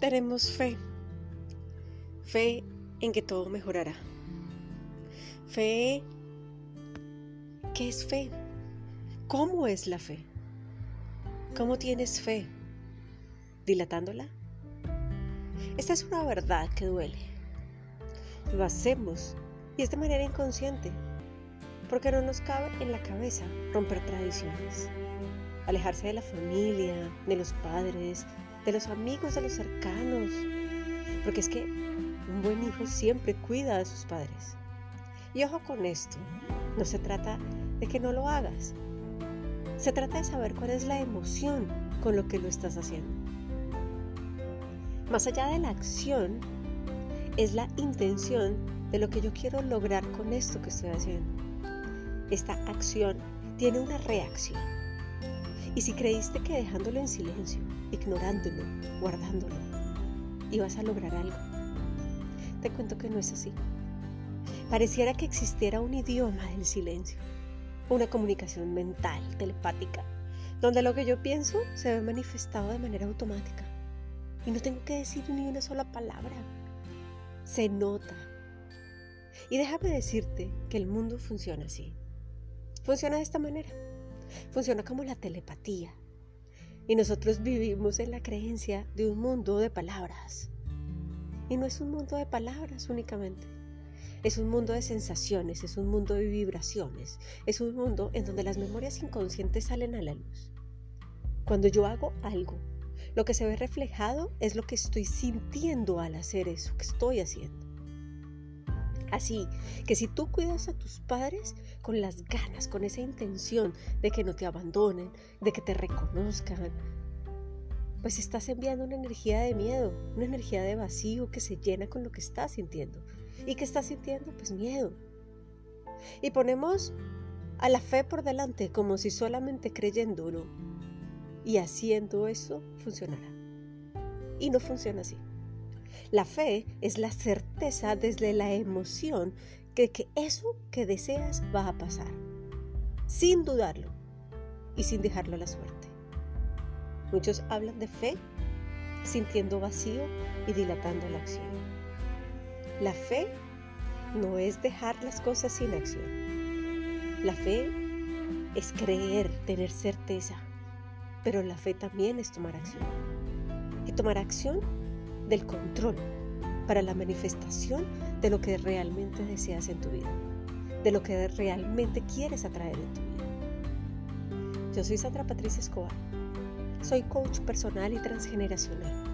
tenemos fe. Fe en que todo mejorará. Fe. ¿Qué es fe? ¿Cómo es la fe? ¿Cómo tienes fe? ¿Dilatándola? Esta es una verdad que duele. Lo hacemos y es de manera inconsciente, porque no nos cabe en la cabeza romper tradiciones, alejarse de la familia, de los padres, de los amigos, de los cercanos, porque es que un buen hijo siempre cuida de sus padres. Y ojo con esto, no se trata de que no lo hagas, se trata de saber cuál es la emoción con lo que lo estás haciendo. Más allá de la acción, es la intención de lo que yo quiero lograr con esto que estoy haciendo. Esta acción tiene una reacción. Y si creíste que dejándolo en silencio, ignorándolo, guardándolo, ibas a lograr algo, te cuento que no es así. Pareciera que existiera un idioma del silencio, una comunicación mental, telepática, donde lo que yo pienso se ve manifestado de manera automática y no tengo que decir ni una sola palabra. Se nota. Y déjame decirte que el mundo funciona así. Funciona de esta manera. Funciona como la telepatía. Y nosotros vivimos en la creencia de un mundo de palabras. Y no es un mundo de palabras únicamente. Es un mundo de sensaciones, es un mundo de vibraciones, es un mundo en donde las memorias inconscientes salen a la luz. Cuando yo hago algo lo que se ve reflejado es lo que estoy sintiendo al hacer eso que estoy haciendo. Así que si tú cuidas a tus padres con las ganas, con esa intención de que no te abandonen, de que te reconozcan, pues estás enviando una energía de miedo, una energía de vacío que se llena con lo que estás sintiendo. ¿Y qué estás sintiendo? Pues miedo. Y ponemos a la fe por delante como si solamente creyéndolo y haciendo eso funcionará. Y no funciona así. La fe es la certeza desde la emoción que, que eso que deseas va a pasar, sin dudarlo y sin dejarlo a la suerte. Muchos hablan de fe sintiendo vacío y dilatando la acción. La fe no es dejar las cosas sin acción. La fe es creer, tener certeza, pero la fe también es tomar acción. Y tomar acción del control para la manifestación de lo que realmente deseas en tu vida, de lo que realmente quieres atraer en tu vida. Yo soy Sandra Patricia Escobar. Soy coach personal y transgeneracional.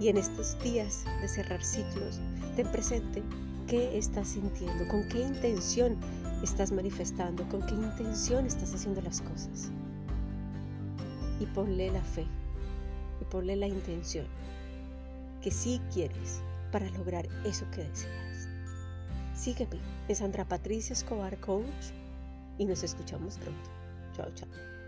Y en estos días de cerrar ciclos, ten presente qué estás sintiendo, con qué intención estás manifestando, con qué intención estás haciendo las cosas y ponle la fe y ponle la intención que sí quieres para lograr eso que deseas. Sígueme, es Sandra Patricia Escobar Coach y nos escuchamos pronto. Chao, chao.